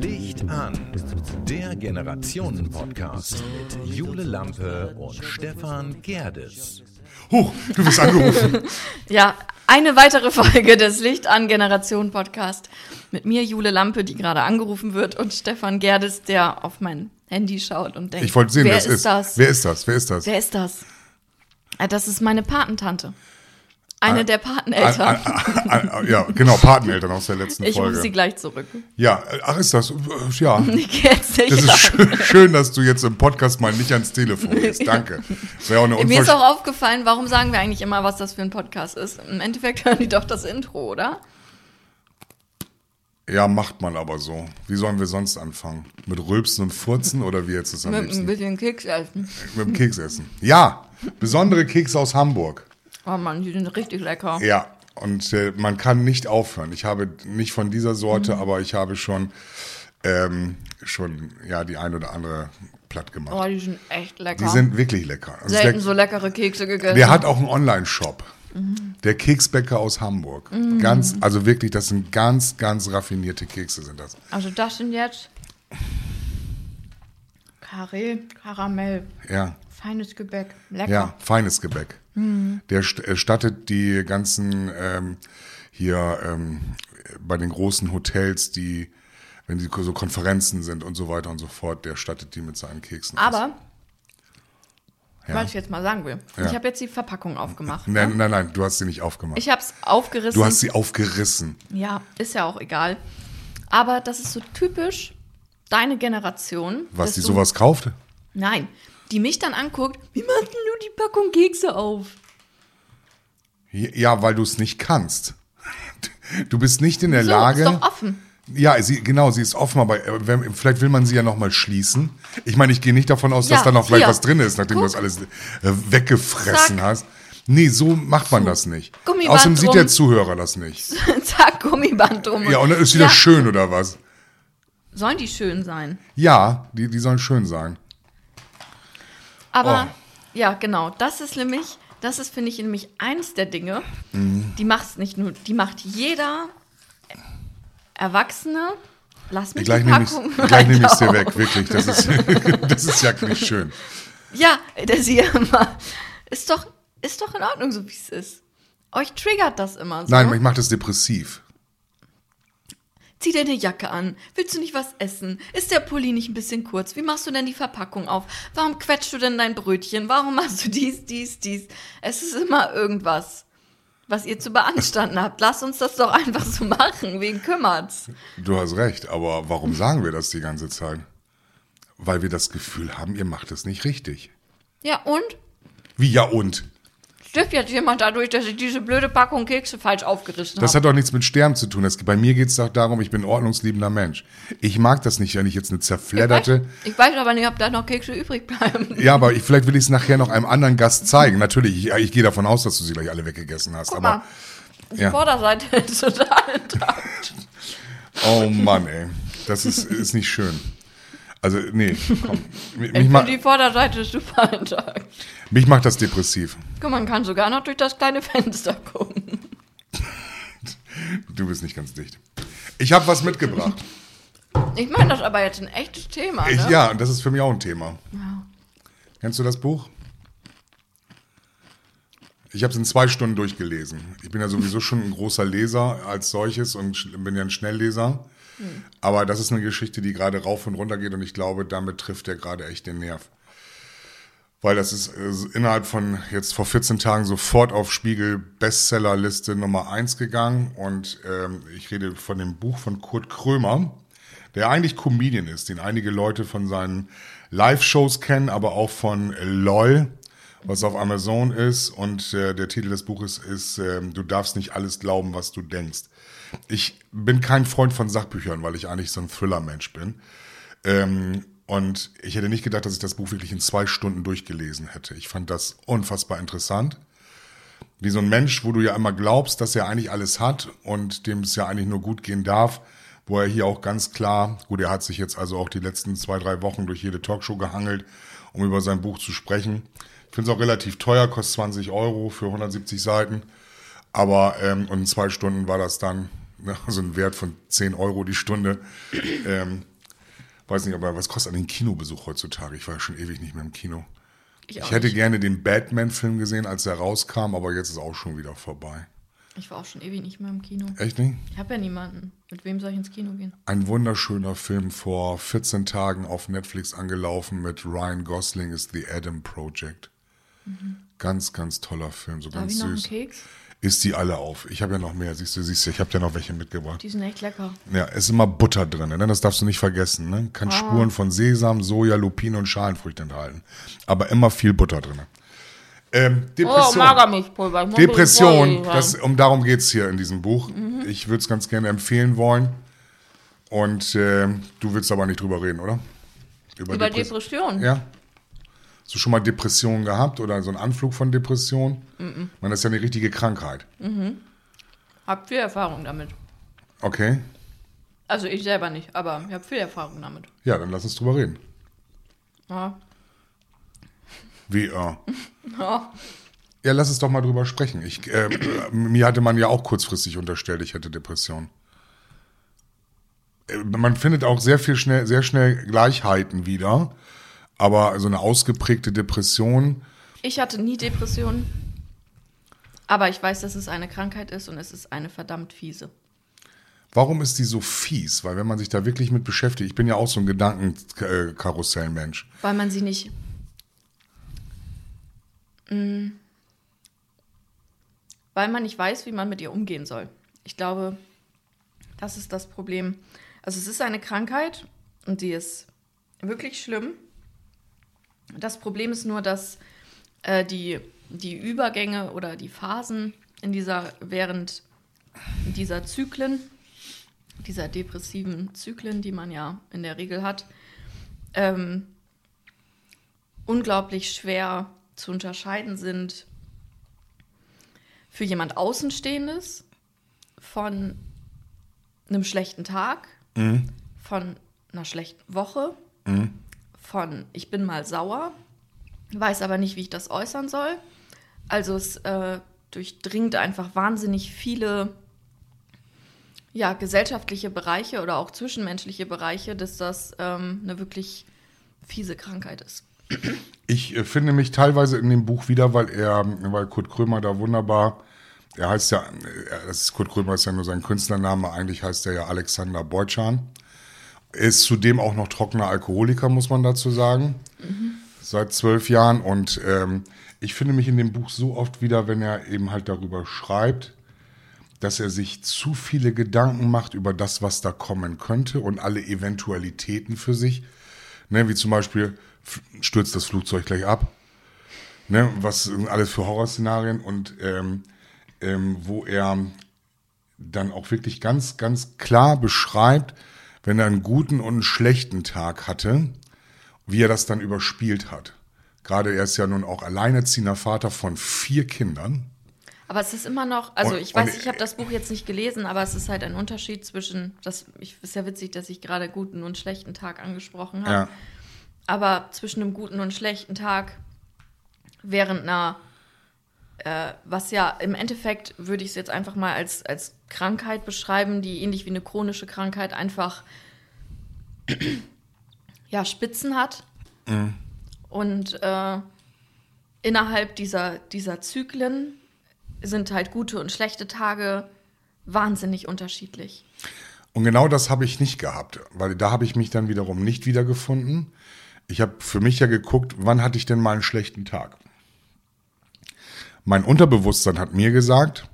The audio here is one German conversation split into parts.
Licht an. Der Generationen-Podcast mit Jule Lampe und Stefan Gerdes. Huch, du bist angerufen. Ja, eine weitere Folge des Licht an Generation Podcast mit mir, Jule Lampe, die gerade angerufen wird, und Stefan Gerdes, der auf mein Handy schaut und denkt, Ich wollte sehen, wer ist ist. das? Wer ist das? Wer ist das? Wer ist das? Ah, Das ist meine Patentante. Eine der Pateneltern. Ja, genau, Pateneltern aus der letzten ich rufe Folge. sie gleich zurück. ja, äh, ach, ist das? Äh, Ja. Ich geh jetzt nicht Das ist schön, schön, dass du jetzt im Podcast mal nicht ans Telefon gehst. Danke. Eine Mir ist auch aufgefallen, warum sagen wir eigentlich immer, was das für ein Podcast ist? Im Endeffekt hören die doch das Intro, oder? Ja, macht man aber so. Wie sollen wir sonst anfangen? Mit Rülpsen und Furzen oder wie jetzt ist am Mit ein liebsten? bisschen Keks essen. Mit dem Keks essen. Ja, besondere Kekse aus Hamburg. Oh Mann, die sind richtig lecker. Ja, und äh, man kann nicht aufhören. Ich habe nicht von dieser Sorte, Mhm. aber ich habe schon, ähm, schon ja, die ein oder andere platt gemacht. Oh, die sind echt lecker. Die sind wirklich lecker. Also selten leck- so leckere Kekse gegessen. Der hat auch einen Online-Shop. Mhm. Der Keksbäcker aus Hamburg. Ganz, also wirklich, das sind ganz, ganz raffinierte Kekse sind das. Also das sind jetzt Karé, Karamell, Ja, feines Gebäck, lecker. ja, feines Gebäck. Mhm. Der st- erstattet die ganzen ähm, hier ähm, bei den großen Hotels, die, wenn die so Konferenzen sind und so weiter und so fort, der stattet die mit seinen Keksen. aus. Aber, Ja. was ich jetzt mal sagen will, Ja. ich habe jetzt die Verpackung aufgemacht. Nein, ne? nein, nein, du hast sie nicht aufgemacht. Ich habe es aufgerissen. du hast sie aufgerissen. ja, ist ja auch egal. Aber das ist so typisch deine Generation. Was, die sowas kauft? Nein, die mich dann anguckt, wie machst denn du die Packung Kekse auf? Ja, weil du es nicht kannst. Du bist nicht in der So, Lage. ist doch offen. Ja, sie, genau, sie ist offen, aber äh, wenn, vielleicht will man sie ja nochmal schließen. Ich meine, ich gehe nicht davon aus, dass Ja, da noch vielleicht was drin ist, nachdem du Guck. das alles äh, weggefressen Zack. hast. Nee, so macht man das nicht. Gummiband Außerdem sieht der Zuhörer das nicht. Zack, Gummiband drum. Ja, und dann ist wieder Ja, schön, oder was? Sollen die schön sein? Ja, die, die sollen schön sein. Aber Oh. ja, genau, das ist nämlich, das ist, finde ich, nämlich eins der Dinge, Mhm. die macht nicht nur, die macht jeder Erwachsene. Lass mich Gleich die nehme ich Packung gleich nehm ich's dir auf. weg, wirklich. Das ist, das ist ja nicht schön. Ja, der sie immer. Ist doch, ist doch in Ordnung, so wie es ist. Euch triggert das immer so. Nein, ich mache das depressiv. Zieh dir eine Jacke an. Willst du nicht was essen? Ist der Pulli nicht ein bisschen kurz? Wie machst du denn die Verpackung auf? Warum quetschst du denn dein Brötchen? Warum machst du dies, dies, dies? Es ist immer irgendwas, was ihr zu beanstanden habt. Lass uns das doch einfach so machen. Wen kümmert's? Du hast recht, aber warum sagen wir das die ganze Zeit? Weil wir das Gefühl haben, ihr macht es nicht richtig. Ja, und? Wie ja und? Stirbt jetzt jemand dadurch, dass ich diese blöde Packung Kekse falsch aufgerissen Das habe? hat doch nichts mit Sterben zu tun. Das, bei mir geht es doch darum, ich bin ein ordnungsliebender Mensch. Ich mag das nicht, wenn ich jetzt eine Ich weiß, zerfledderte. ich weiß aber nicht, ob da noch Kekse übrig bleiben. Ja, aber ich, vielleicht will ich es nachher noch einem anderen Gast zeigen. Natürlich, ich, ich gehe davon aus, dass du sie gleich alle weggegessen hast. Guck aber mal, die ja. Vorderseite ist total intakt. oh Mann, ey, das ist, ist nicht schön. Also nee, komm. Mich, ma die Vorderseite ist super intakt. mich macht das depressiv. Guck, man kann sogar noch durch das kleine Fenster gucken. Du bist nicht ganz dicht. Ich habe was mitgebracht. Ich meine, das ist aber jetzt ein echtes Thema, ne? Ich, ja, und das ist für mich auch ein Thema. Ja. Kennst du das Buch? Ich habe es in zwei Stunden durchgelesen. Ich bin ja sowieso schon ein großer Leser als solches und bin ja ein Schnellleser. Aber das ist eine Geschichte, die gerade rauf und runter geht und ich glaube, damit trifft er gerade echt den Nerv. Weil das ist äh, innerhalb von jetzt vor 14 Tagen sofort auf Spiegel Bestsellerliste Nummer 1 gegangen. Und ähm, ich rede von dem Buch von Kurt Krömer, der eigentlich Comedian ist, den einige Leute von seinen Live-Shows kennen, aber auch von LOL, was auf Amazon ist. Und äh, der Titel des Buches ist ähm, Du darfst nicht alles glauben, was du denkst. Ich bin kein Freund von Sachbüchern, weil ich eigentlich so ein Thriller-Mensch bin. Ähm, und ich hätte nicht gedacht, dass ich das Buch wirklich in zwei Stunden durchgelesen hätte. Ich fand das unfassbar interessant. Wie so ein Mensch, wo du ja immer glaubst, dass er eigentlich alles hat und dem es ja eigentlich nur gut gehen darf, wo er hier auch ganz klar, gut, er hat sich jetzt also auch die letzten zwei, drei Wochen durch jede Talkshow gehangelt, um über sein Buch zu sprechen. Ich finde es auch relativ teuer, kostet 20 Euro für 170 Seiten. Aber, ähm, und in zwei Stunden war das dann, ne, also ein Wert von 10 Euro die Stunde. Ähm, weiß nicht, aber was kostet eigentlich ein Kinobesuch heutzutage? Ich war ja schon ewig nicht mehr im Kino. Ich, Ich, hätte nicht. gerne den Batman-Film gesehen, als er rauskam, aber jetzt ist auch schon wieder vorbei. Ich war auch schon ewig nicht mehr im Kino. Echt nicht? Ich habe ja niemanden. Mit wem soll ich ins Kino gehen? Ein wunderschöner Film vor 14 Tagen auf Netflix angelaufen mit Ryan Gosling ist The Adam Project. Ganz, ganz toller Film, so Darf ganz ich noch einen süß. Keks? Isst die alle auf. Ich habe ja noch mehr, siehst du, siehst du, ich habe dir noch welche mitgebracht. Die sind echt lecker. Ja, ist immer Butter drin, ne? das darfst du nicht vergessen. Ne? Ah. Kann Spuren von Sesam, Soja, Lupine und Schalenfrüchte enthalten. Aber immer viel Butter drin. Ähm, Oh, Depression. Muss Depression, das, um darum geht's hier in diesem Buch. Mhm. Ich würde es ganz gerne empfehlen wollen. Und äh, du willst aber nicht drüber reden, oder? Über Depress- Depression. Ja. Hast du schon mal Depressionen gehabt oder so einen Anflug von Depression? Mhm. Man, das ist ja eine richtige Krankheit. Hab viel Erfahrung damit. Okay. Also ich selber nicht, aber ich habe viel Erfahrung damit. Ja, dann lass uns drüber reden. Ja. Wie, äh, Ja. Ja, lass uns doch mal drüber sprechen. Ich, äh, mir hatte man ja auch kurzfristig unterstellt, ich hätte Depression. Äh, Man findet auch sehr viel schnell, sehr schnell Gleichheiten wieder, aber so eine ausgeprägte Depression, Ich hatte nie Depressionen. Aber ich weiß, dass es eine Krankheit ist und es ist eine verdammt fiese. warum ist die so fies? Weil wenn man sich da wirklich mit beschäftigt, ich bin ja auch so ein Gedankenkarussellmensch. Weil man sie nicht. Mm. weil man nicht weiß, wie man mit ihr umgehen soll. Ich glaube, das ist das Problem. Also es ist eine Krankheit und die ist wirklich schlimm. Das Problem ist nur, dass äh, die, die Übergänge oder die Phasen in dieser, während dieser Zyklen, dieser depressiven Zyklen, die man ja in der Regel hat, ähm, unglaublich schwer zu unterscheiden sind für jemand Außenstehendes von einem schlechten Tag, von einer schlechten Woche, von ich bin mal sauer, weiß aber nicht, wie ich das äußern soll. Also es äh, durchdringt einfach wahnsinnig viele ja, gesellschaftliche Bereiche oder auch zwischenmenschliche Bereiche, dass das ähm, eine wirklich fiese Krankheit ist. Ich äh, finde mich teilweise in dem Buch wieder, weil er, weil Kurt Krömer da wunderbar, er heißt ja, äh, das ist, Kurt Krömer ist ja nur sein Künstlername, eigentlich heißt er ja Alexander Beutschan. Ist zudem auch noch trockener Alkoholiker, muss man dazu sagen, seit zwölf Jahren. Und ähm, ich finde mich in dem Buch so oft wieder, wenn er eben halt darüber schreibt, dass er sich zu viele Gedanken macht über das, was da kommen könnte und alle Eventualitäten für sich. Ne, wie zum Beispiel stürzt das Flugzeug gleich ab. Ne, was sind alles für Horrorszenarien und ähm, ähm, wo er dann auch wirklich ganz, ganz klar beschreibt, wenn er einen guten und einen schlechten Tag hatte, wie er das dann überspielt hat. Gerade er ist ja nun auch alleinerziehender Vater von vier Kindern. Aber es ist immer noch, also Und- ich weiß, ich habe das Buch jetzt nicht gelesen, aber es ist halt ein Unterschied zwischen, das ich, ist ja witzig, dass ich gerade guten und schlechten Tag angesprochen habe, Ja. aber zwischen einem guten und schlechten Tag während einer, äh, was ja im Endeffekt würde ich es jetzt einfach mal als, als Krankheit beschreiben, die ähnlich wie eine chronische Krankheit einfach ja, Spitzen hat und äh, innerhalb dieser, dieser Zyklen sind halt gute und schlechte Tage wahnsinnig unterschiedlich. Und genau das habe ich nicht gehabt, weil da habe ich mich dann wiederum nicht wiedergefunden. Ich habe für mich ja geguckt, wann hatte ich denn mal einen schlechten Tag. Mein Unterbewusstsein hat mir gesagt,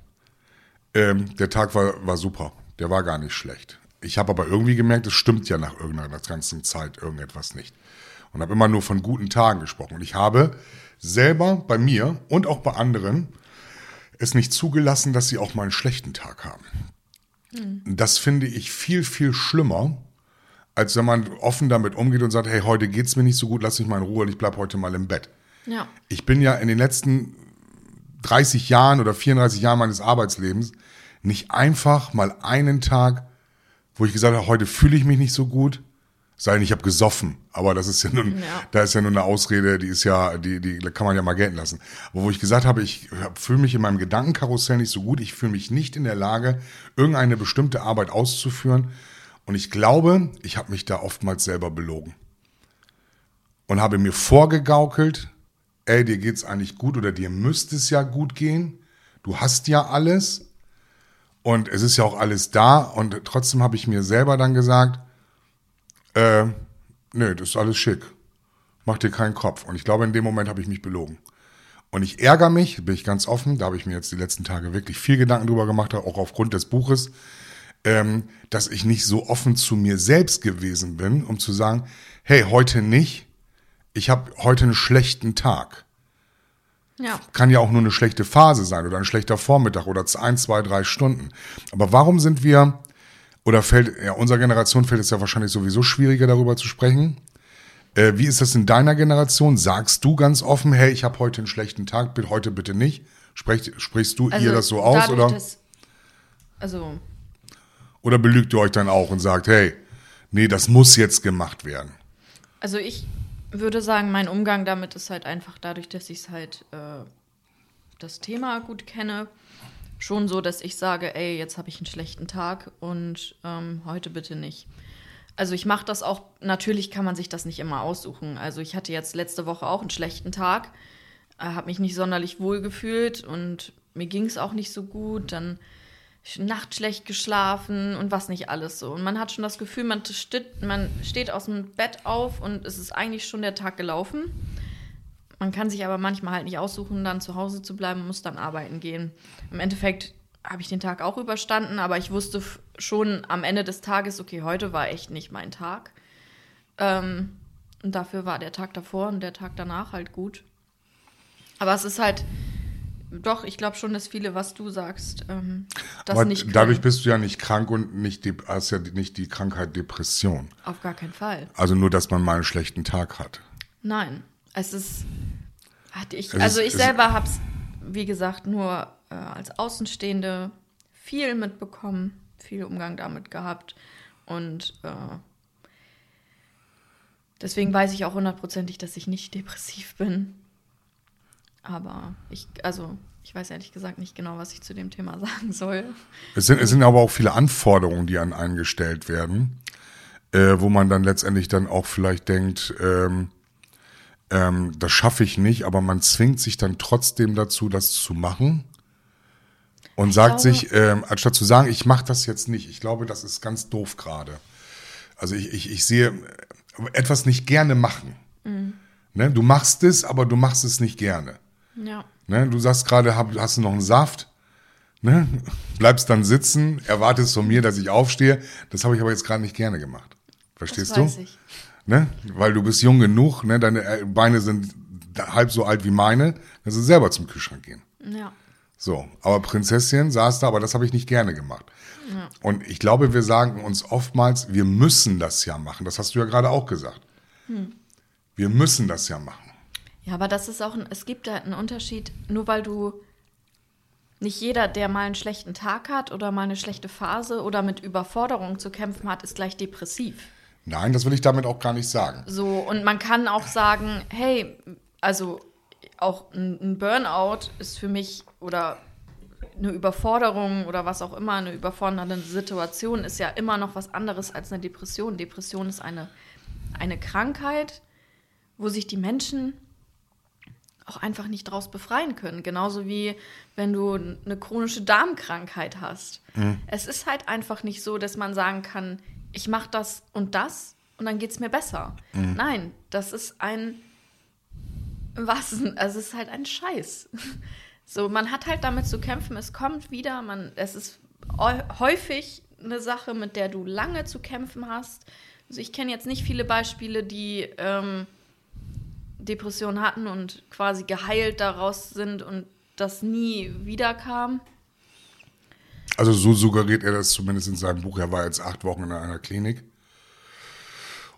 ähm, der Tag war, war super, der war gar nicht schlecht. Ich habe aber irgendwie gemerkt, es stimmt ja nach irgendeiner ganzen Zeit irgendetwas nicht. Und habe immer nur von guten Tagen gesprochen. Und ich habe selber bei mir und auch bei anderen es nicht zugelassen, dass sie auch mal einen schlechten Tag haben. Das finde ich viel, viel schlimmer, als wenn man offen damit umgeht und sagt, hey, heute geht's mir nicht so gut, lass mich mal in Ruhe und ich bleib heute mal im Bett. Ja. Ich bin ja in den letzten 30 Jahren oder 34 Jahren meines Arbeitslebens nicht einfach mal einen Tag, wo ich gesagt habe, heute fühle ich mich nicht so gut, Sei denn, ich habe gesoffen, aber das ist ja nun, Ja. da ist ja nur eine Ausrede, die ist ja, die, die kann man ja mal gelten lassen. Aber wo ich gesagt habe, ich fühle mich in meinem Gedankenkarussell nicht so gut, ich fühle mich nicht in der Lage, irgendeine bestimmte Arbeit auszuführen. Und ich glaube, ich habe mich da oftmals selber belogen. Und habe mir vorgegaukelt, ey, dir geht's eigentlich gut oder dir müsste es ja gut gehen. Du hast ja alles. Und es ist ja auch alles da. Und trotzdem habe ich mir selber dann gesagt, äh, nee, das ist alles schick. Mach dir keinen Kopf. Und ich glaube, in dem Moment habe ich mich belogen. Und ich ärgere mich, bin ich ganz offen, da habe ich mir jetzt die letzten Tage wirklich viel Gedanken drüber gemacht, auch aufgrund des Buches, ähm, dass ich nicht so offen zu mir selbst gewesen bin, um zu sagen, hey, heute nicht, ich habe heute einen schlechten Tag. Ja. Kann ja auch nur eine schlechte Phase sein oder ein schlechter Vormittag oder ein, zwei, drei Stunden. Aber warum sind wir, oder fällt, ja, unserer Generation fällt es ja wahrscheinlich sowieso schwieriger, darüber zu sprechen. Äh, wie ist das in deiner Generation? Sagst du ganz offen, hey, ich habe heute einen schlechten Tag, bitte heute bitte nicht? Sprech, sprichst du ihr das so aus Also oder, Dass, also, oder belügt ihr euch dann auch und sagt, hey, nee, das muss jetzt gemacht werden? also ich würde sagen, mein Umgang damit ist halt einfach dadurch, dass ich halt äh, das Thema gut kenne, schon so, dass ich sage, ey, jetzt habe ich einen schlechten Tag und ähm, heute bitte nicht. Also ich mache das auch, natürlich kann man sich das nicht immer aussuchen. Also ich hatte jetzt letzte Woche auch einen schlechten Tag, äh, habe mich nicht sonderlich wohl gefühlt und mir ging es auch nicht so gut. Dann Nacht schlecht geschlafen und was nicht alles so. Und man hat schon das Gefühl, man steht, man steht aus dem Bett auf und es ist eigentlich schon der Tag gelaufen. Man kann sich aber manchmal halt nicht aussuchen, dann zu Hause zu bleiben, muss dann arbeiten gehen. Im Endeffekt habe ich den Tag auch überstanden, aber ich wusste schon am Ende des Tages, okay, heute war echt nicht mein Tag. Ähm, und dafür war der Tag davor und der Tag danach halt gut. Aber es ist halt, doch, ich glaube schon, dass viele, was du sagst, ähm, das Aber nicht können. dadurch bist du ja nicht krank und nicht die, hast ja nicht die Krankheit Depression. Auf gar keinen Fall. Also nur, dass man mal einen schlechten Tag hat. Nein, es ist. Hatte ich, Es also ist- ich selber habe es, wie gesagt, nur äh, als Außenstehende viel mitbekommen, viel Umgang damit gehabt. Und äh, deswegen weiß ich auch hundertprozentig, dass ich nicht depressiv bin. Aber ich, also, ich weiß ehrlich gesagt nicht genau, was ich zu dem Thema sagen soll. Es sind, es sind aber auch viele Anforderungen, die an einen gestellt werden, äh, wo man dann letztendlich dann auch vielleicht denkt, ähm, ähm, das schaffe ich nicht, aber man zwingt sich dann trotzdem dazu, das zu machen. Und sagt glaube- sich, ähm, anstatt zu sagen, ich mache das jetzt nicht, ich glaube, das ist ganz doof gerade. Also ich, ich, ich sehe äh, etwas nicht gerne machen. Ne? Du machst es, aber du machst es nicht gerne. Ja. Ne? Du sagst gerade, hast du noch einen Saft? Ne? Bleibst dann sitzen, erwartest von mir, dass ich aufstehe. Das habe ich aber jetzt gerade nicht gerne gemacht. Verstehst das weiß du? ich. Ne? Weil du bist jung genug, ne? deine äh, Beine sind halb so alt wie meine, dass du selber zum Kühlschrank gehen. Ja. So, aber Prinzessin saß da, aber das habe ich nicht gerne gemacht. Und ich glaube, wir sagen uns oftmals, wir müssen das ja machen. Das hast du ja gerade auch gesagt. Hm. Wir müssen das ja machen. Ja, aber das ist auch, ein, es gibt da einen Unterschied, nur weil du nicht jeder, der mal einen schlechten Tag hat oder mal eine schlechte Phase oder mit Überforderung zu kämpfen hat, ist gleich depressiv. Nein, das will ich damit auch gar nicht sagen. So, und man kann auch sagen, hey, also auch ein, ein Burnout ist für mich oder eine Überforderung oder was auch immer, eine überfordernde Situation ist ja immer noch was anderes als eine Depression. Depression ist eine, eine Krankheit, wo sich die Menschen auch einfach nicht draus befreien können. Genauso wie wenn du eine chronische Darmkrankheit hast. Es ist halt einfach nicht so, dass man sagen kann, ich mache das und das und dann geht es mir besser. Nein, das ist ein was? Also es ist halt ein Scheiß. So, man hat halt damit zu kämpfen, es kommt wieder, man, es ist häu- häufig eine Sache, mit der du lange zu kämpfen hast. Also ich kenne jetzt nicht viele Beispiele, die ähm, Depressionen hatten und quasi geheilt daraus sind und das nie wiederkam. Also so suggeriert er das zumindest in seinem Buch. Er war jetzt acht Wochen in einer Klinik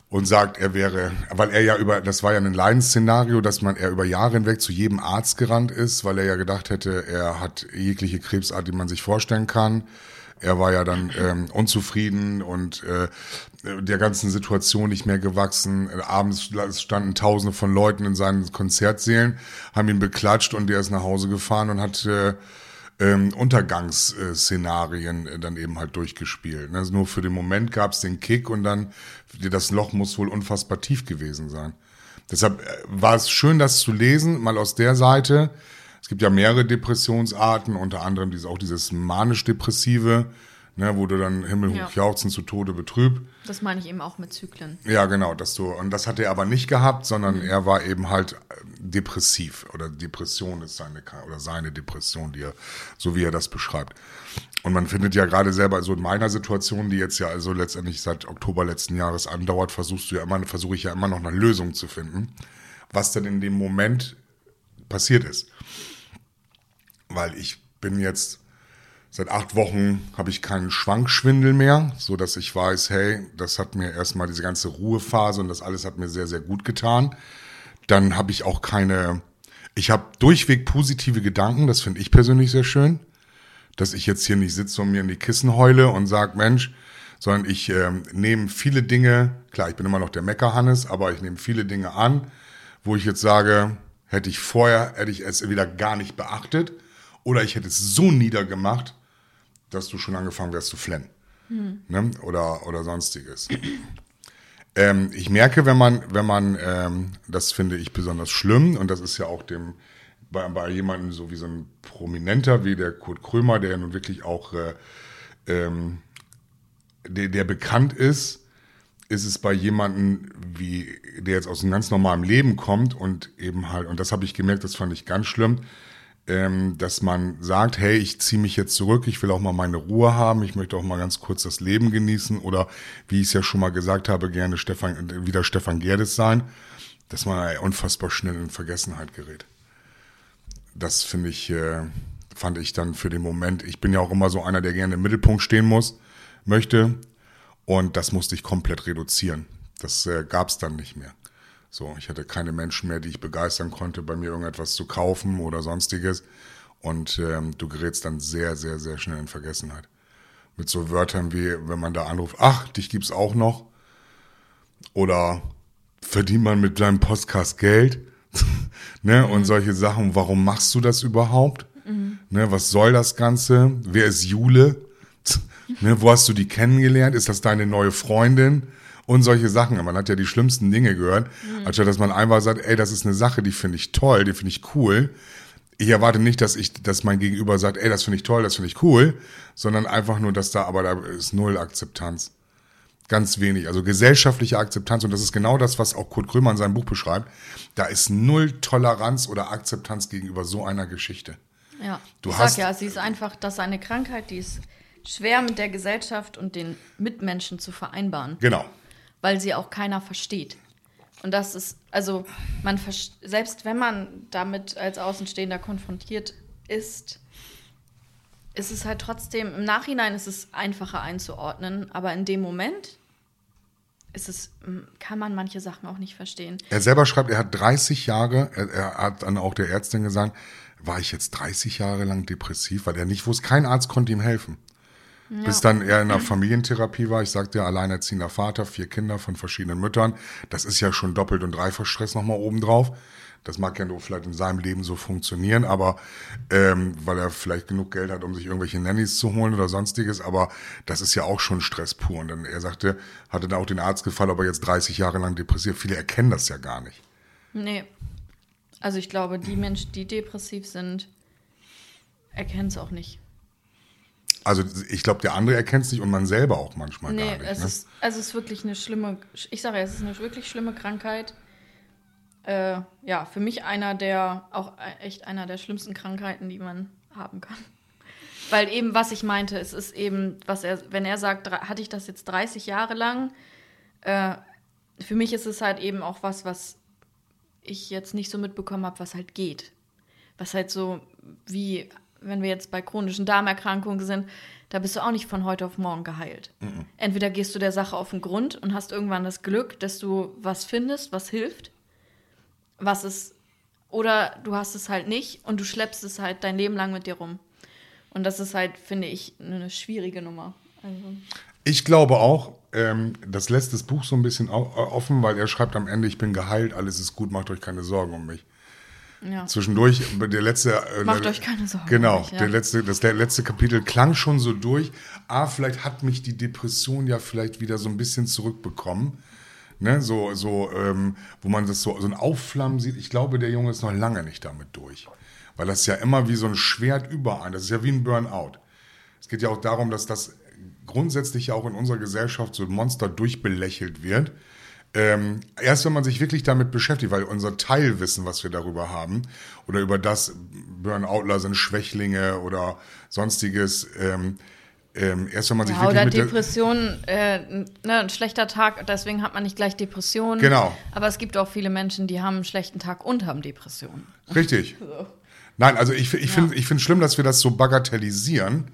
und sagt, er wäre, weil er ja über, das war ja ein Leidensszenario, dass man er über Jahre hinweg zu jedem Arzt gerannt ist, weil er ja gedacht hätte, er hat jegliche Krebsart, die man sich vorstellen kann. Er war ja dann ähm, unzufrieden und äh, der ganzen Situation nicht mehr gewachsen. Abends standen Tausende von Leuten in seinen Konzertsälen, haben ihn beklatscht und der ist nach Hause gefahren und hat äh, ähm, Untergangsszenarien äh, dann eben halt durchgespielt. Also nur für den Moment gab es den Kick und dann, das Loch muss wohl unfassbar tief gewesen sein. Deshalb äh, war es schön, das zu lesen, mal aus der Seite. Es gibt ja mehrere Depressionsarten, unter anderem dieses, auch dieses manisch-depressive, ne, wo du dann himmelhoch ja. jauchzen zu Tode betrüb. Das meine ich eben auch mit Zyklen. Ja, genau, dass du, und das hat er aber nicht gehabt, sondern mhm. er war eben halt äh, depressiv oder Depression ist seine, oder seine Depression, die er, so wie er das beschreibt. Und man findet ja gerade selber, so in meiner Situation, die jetzt ja also letztendlich seit Oktober letzten Jahres andauert, versuchst du ja immer, versuche ich ja immer noch eine Lösung zu finden, was denn in dem Moment passiert ist. Weil ich bin jetzt seit acht Wochen habe ich keinen Schwankschwindel mehr, so dass ich weiß, hey, das hat mir erstmal diese ganze Ruhephase und das alles hat mir sehr, sehr gut getan. Dann habe ich auch keine, ich habe durchweg positive Gedanken, das finde ich persönlich sehr schön dass ich jetzt hier nicht sitze und mir in die Kissen heule und sage, Mensch, sondern ich ähm, nehme viele Dinge, klar, ich bin immer noch der Meckerhannes, aber ich nehme viele Dinge an, wo ich jetzt sage, hätte ich vorher, hätte ich es wieder gar nicht beachtet oder ich hätte es so niedergemacht, dass du schon angefangen wärst zu flennen. Hm. Ne? Oder, oder sonstiges. ähm, ich merke, wenn man, wenn man, ähm, das finde ich besonders schlimm und das ist ja auch dem bei, bei jemandem so wie so ein Prominenter wie der Kurt Krömer, der nun wirklich auch äh, ähm, der, der bekannt ist, ist es bei jemandem wie der jetzt aus einem ganz normalen Leben kommt und eben halt und das habe ich gemerkt, das fand ich ganz schlimm, ähm, dass man sagt, hey, ich ziehe mich jetzt zurück, ich will auch mal meine Ruhe haben, ich möchte auch mal ganz kurz das Leben genießen oder wie ich es ja schon mal gesagt habe, gerne Stefan wieder Stefan Gerdes sein, dass man unfassbar schnell in Vergessenheit gerät das finde ich, äh, fand ich dann für den Moment. Ich bin ja auch immer so einer, der gerne im Mittelpunkt stehen muss, möchte. Und das musste ich komplett reduzieren. Das äh, gab es dann nicht mehr. So, ich hatte keine Menschen mehr, die ich begeistern konnte, bei mir irgendetwas zu kaufen oder sonstiges. Und ähm, du gerätst dann sehr, sehr, sehr schnell in Vergessenheit. Mit so Wörtern wie, wenn man da anruft, ach, dich gibt's auch noch. Oder verdient man mit deinem Podcast Geld? ne? Mhm. Und solche Sachen, warum machst du das überhaupt? Mhm. Ne? Was soll das Ganze? Wer ist Jule? Ne? Wo hast du die kennengelernt? Ist das deine neue Freundin? Und solche Sachen. Man hat ja die schlimmsten Dinge gehört, mhm. anstatt dass man einfach sagt, ey, das ist eine Sache, die finde ich toll, die finde ich cool. Ich erwarte nicht, dass ich, dass mein Gegenüber sagt, ey, das finde ich toll, das finde ich cool, sondern einfach nur, dass da, aber da ist null Akzeptanz. Ganz wenig. Also gesellschaftliche Akzeptanz, und das ist genau das, was auch Kurt Krömer in seinem Buch beschreibt. Da ist null Toleranz oder Akzeptanz gegenüber so einer Geschichte. Ja, du ich hast, sag ja, sie ist einfach, das ist eine Krankheit, die ist schwer mit der Gesellschaft und den Mitmenschen zu vereinbaren. Genau. Weil sie auch keiner versteht. Und das ist, also man selbst wenn man damit als Außenstehender konfrontiert ist, ist es halt trotzdem, im Nachhinein ist es einfacher einzuordnen, aber in dem Moment ist es, kann man manche Sachen auch nicht verstehen. Er selber schreibt, er hat 30 Jahre, er, er hat dann auch der Ärztin gesagt, war ich jetzt 30 Jahre lang depressiv, weil er nicht wusste, kein Arzt konnte ihm helfen. Ja. Bis dann er in der Familientherapie war. Ich sagte ja, alleinerziehender Vater, vier Kinder von verschiedenen Müttern. Das ist ja schon doppelt und dreifach Stress nochmal obendrauf. Das mag ja nur vielleicht in seinem Leben so funktionieren, aber ähm, weil er vielleicht genug Geld hat, um sich irgendwelche Nannies zu holen oder sonstiges, aber das ist ja auch schon Stress pur. Und dann er sagte, hatte dann auch den Arzt gefallen, ob er jetzt 30 Jahre lang depressiv. Viele erkennen das ja gar nicht. Nee. Also ich glaube, die Menschen, die depressiv sind, erkennen es auch nicht. Also ich glaube, der andere erkennt es nicht und man selber auch manchmal nee, gar nicht. Es ne? ist, also es ist wirklich eine schlimme, ich sage ja, es ist eine wirklich schlimme Krankheit äh, ja, für mich einer der, auch echt einer der schlimmsten Krankheiten, die man haben kann. Weil eben, was ich meinte, es ist eben, was er, wenn er sagt, hatte ich das jetzt 30 Jahre lang, äh, für mich ist es halt eben auch was, was ich jetzt nicht so mitbekommen habe, was halt geht. Was halt so wie, wenn wir jetzt bei chronischen Darmerkrankungen sind, da bist du auch nicht von heute auf morgen geheilt. Mhm. Entweder gehst du der Sache auf den Grund und hast irgendwann das Glück, dass du was findest, was hilft was es, oder du hast es halt nicht und du schleppst es halt dein Leben lang mit dir rum. Und das ist halt, finde ich, eine schwierige Nummer. Also. Ich glaube auch, ähm, das lässt das Buch so ein bisschen offen, weil er schreibt am Ende, ich bin geheilt, alles ist gut, macht euch keine Sorgen um mich. Ja. Zwischendurch, der letzte. äh, Macht euch keine Sorgen Genau, mich, ja. der letzte, das der letzte Kapitel klang schon so durch. Ah, vielleicht hat mich die Depression ja vielleicht wieder so ein bisschen zurückbekommen. Ne, so, so, ähm, wo man das so, so ein Aufflammen sieht. Ich glaube, der Junge ist noch lange nicht damit durch. Weil das ja immer wie so ein Schwert überein. Das ist ja wie ein Burnout. Es geht ja auch darum, dass das grundsätzlich ja auch in unserer Gesellschaft so ein Monster durchbelächelt wird. Ähm, erst wenn man sich wirklich damit beschäftigt, weil unser Teilwissen, was wir darüber haben, oder über das Burnoutler sind Schwächlinge oder sonstiges, ähm, ähm, erst wenn man sich Ja, wirklich oder mit der, Depression, äh, ne, ein schlechter Tag, deswegen hat man nicht gleich Depressionen. Genau. Aber es gibt auch viele Menschen, die haben einen schlechten Tag und haben Depressionen. Richtig. Nein, also ich, ich finde ich finde schlimm, dass wir das so bagatellisieren.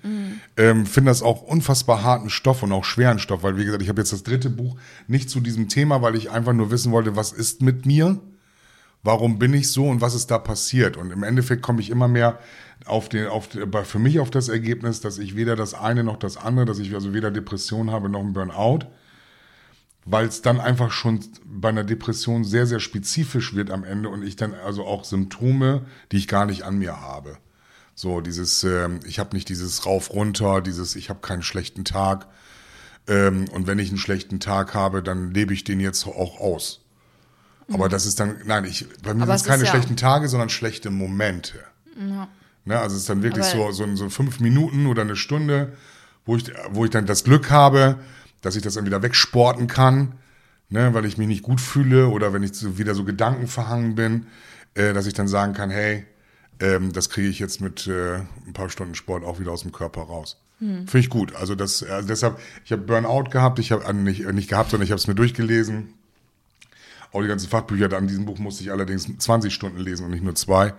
Ähm, finde das auch unfassbar harten Stoff und auch schweren Stoff, weil wie gesagt, ich habe jetzt das dritte Buch nicht zu diesem Thema, weil ich einfach nur wissen wollte, was ist mit mir? Warum bin ich so und was ist da passiert? Und im Endeffekt komme ich immer mehr auf den, auf, für mich auf das Ergebnis, dass ich weder das eine noch das andere, dass ich also weder Depression habe noch ein Burnout weil es dann einfach schon bei einer Depression sehr, sehr spezifisch wird am Ende und ich dann also auch Symptome, die ich gar nicht an mir habe. So dieses, ähm, ich habe nicht dieses rauf runter, dieses, ich habe keinen schlechten Tag ähm, und wenn ich einen schlechten Tag habe, dann lebe ich den jetzt auch aus. Aber das ist dann, nein, ich, bei mir sind es keine ja- schlechten Tage, sondern schlechte Momente. Ne, also es ist dann wirklich Aber- so, so, so fünf Minuten oder eine Stunde, wo ich, wo ich dann das Glück habe, dass ich das dann wieder wegsporten kann, ne, weil ich mich nicht gut fühle oder wenn ich so, wieder so gedankenverhangen bin, äh, dass ich dann sagen kann, hey, ähm, das kriege ich jetzt mit äh, ein paar Stunden Sport auch wieder aus dem Körper raus. Finde ich gut. Also das, also deshalb, ich habe Burnout gehabt, ich habe äh, nicht, äh, nicht gehabt, sondern ich habe es mir durchgelesen. Auch die ganzen Fachbücher, an diesem Buch musste ich allerdings 20 Stunden lesen und nicht nur zwei,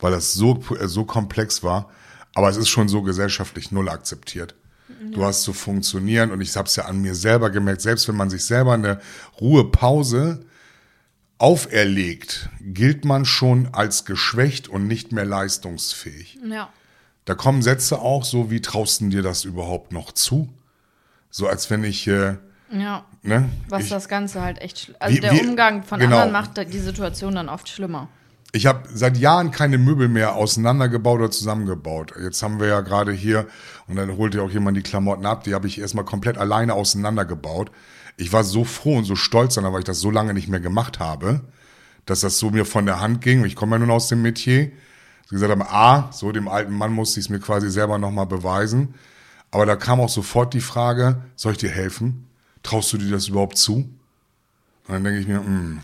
weil das so, äh, so komplex war. Aber es ist schon so gesellschaftlich null akzeptiert. Du hast zu funktionieren und ich habe es ja an mir selber gemerkt, selbst wenn man sich selber eine Ruhepause auferlegt, gilt man schon als geschwächt und nicht mehr leistungsfähig. Ja. Da kommen Sätze auch so, wie traust du dir das überhaupt noch zu? So als wenn ich, äh, Ja. ne? Was ich, das Ganze halt echt. Also Wie- der wie- Umgang von genau. anderen macht die Situation dann oft schlimmer. Ich habe seit Jahren keine Möbel mehr auseinandergebaut oder zusammengebaut. Jetzt haben wir ja gerade hier, und dann holt ja auch jemand die Klamotten ab, die habe ich erstmal komplett alleine auseinandergebaut. Ich war so froh und so stolz daran, weil ich das so lange nicht mehr gemacht habe, dass das so mir von der Hand ging. Ich komme ja nun aus dem Metier. Sie gesagt haben, A, so dem alten Mann musste ich es mir quasi selber nochmal beweisen. Aber da kam auch sofort die Frage, soll ich dir helfen? Traust du dir das überhaupt zu? Und dann denke ich mir, hm,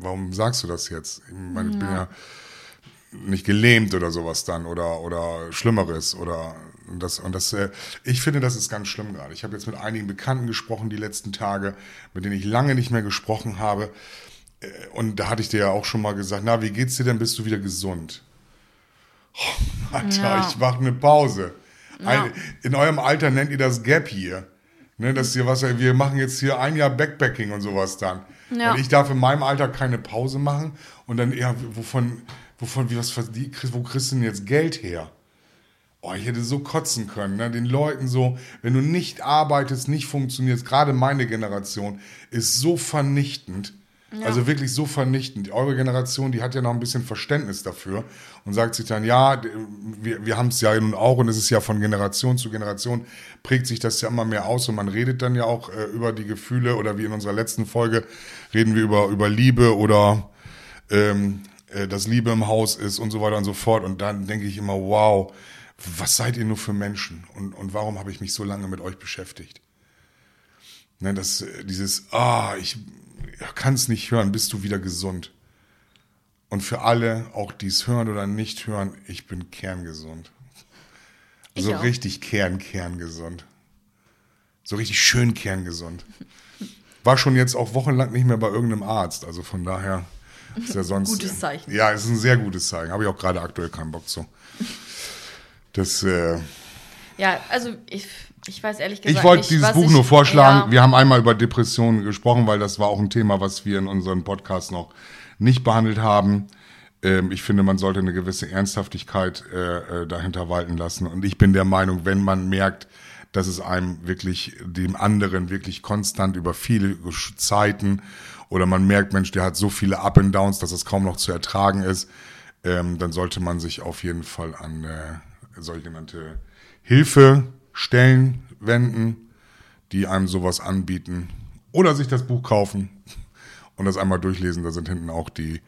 warum sagst du das jetzt? Ich meine, ich bin ja nicht gelähmt oder sowas dann oder oder Schlimmeres oder das und das äh, ich finde das ist ganz schlimm gerade. Ich habe jetzt mit einigen Bekannten gesprochen die letzten Tage, mit denen ich lange nicht mehr gesprochen habe Äh, und da hatte ich dir ja auch schon mal gesagt, na, wie geht's dir denn? Bist du wieder gesund? Oh, Alter, Ja. ich mache eine Pause. Ein, in eurem Alter nennt ihr das Gap hier. Ne, das ja was, wir machen jetzt hier ein Jahr Backpacking und sowas dann. Ja. Und ich darf in meinem Alter keine Pause machen und dann eher, wovon, wovon, wie was, wo kriegst du denn jetzt Geld her? Oh, ich hätte so kotzen können, ne? den Leuten so, wenn du nicht arbeitest, nicht funktionierst, gerade meine Generation ist so vernichtend. Also wirklich so vernichtend. Eure Generation, die hat ja noch ein bisschen Verständnis dafür und sagt sich dann, ja, wir, wir haben es ja nun auch und es ist ja von Generation zu Generation, prägt sich das ja immer mehr aus und man redet dann ja auch äh, über die Gefühle oder wie in unserer letzten Folge reden wir über, über Liebe oder ähm, äh, dass Liebe im Haus ist und so weiter und so fort. Und dann denke ich immer, wow, was seid ihr nur für Menschen? Und, und warum habe ich mich so lange mit euch beschäftigt? Ne, das, äh, dieses, ah, ich kann es nicht hören, bist du wieder gesund? Und für alle, auch die es hören oder nicht hören, ich bin kerngesund. Ich so auch. richtig kern, kerngesund. So richtig schön kerngesund. War schon jetzt auch wochenlang nicht mehr bei irgendeinem Arzt. Also von daher ist ja sonst. Gutes Zeichen. Ja, es ist ein sehr gutes Zeichen. Habe ich auch gerade aktuell keinen Bock zu. Das, äh, Ja, also ich, ich weiß ehrlich gesagt ich wollte dieses Buch nur vorschlagen. Ja, Wir haben einmal über Depressionen gesprochen, weil das war auch ein Thema, was wir in unserem Podcast noch nicht behandelt haben. Ähm, ich finde, man sollte eine gewisse Ernsthaftigkeit äh, äh, dahinter walten lassen. Und ich bin der Meinung, wenn man merkt, dass es einem wirklich, dem anderen wirklich konstant über viele Zeiten oder man merkt, Mensch, der hat so viele Up and Downs, dass es kaum noch zu ertragen ist, ähm, dann sollte man sich auf jeden Fall an äh, sogenannte Hilfestellen wenden, die einem sowas anbieten. Oder sich das Buch kaufen und das einmal durchlesen. Da sind hinten auch die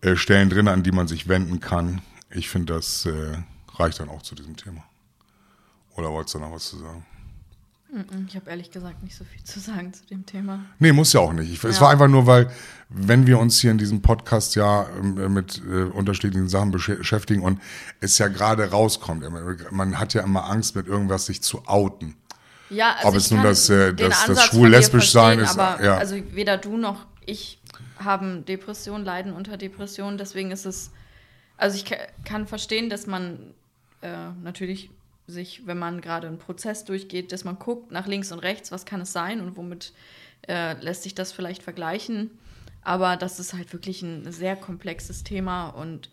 äh, Stellen drin, an die man sich wenden kann. Ich finde, das äh, reicht dann auch zu diesem Thema. Oder wolltest du noch was zu sagen? Ich habe ehrlich gesagt nicht so viel zu sagen zu dem Thema. Nee, muss ja auch nicht. Ich, Es war einfach nur, weil, wenn wir uns hier in diesem Podcast ja äh, mit äh, unterschiedlichen Sachen beschäftigen und es ja gerade rauskommt, man hat ja immer Angst, mit irgendwas sich zu outen. Ja, also Ob es nun das, äh, das, das schwul-lesbisch sein ist. Aber ja. also weder du noch ich haben Depressionen, leiden unter Depressionen. Deswegen ist es, also ich ka- kann verstehen, dass man äh, natürlich sich, wenn man gerade einen Prozess durchgeht, dass man guckt nach links und rechts, was kann es sein und womit äh, lässt sich das vielleicht vergleichen. Aber das ist halt wirklich ein sehr komplexes Thema und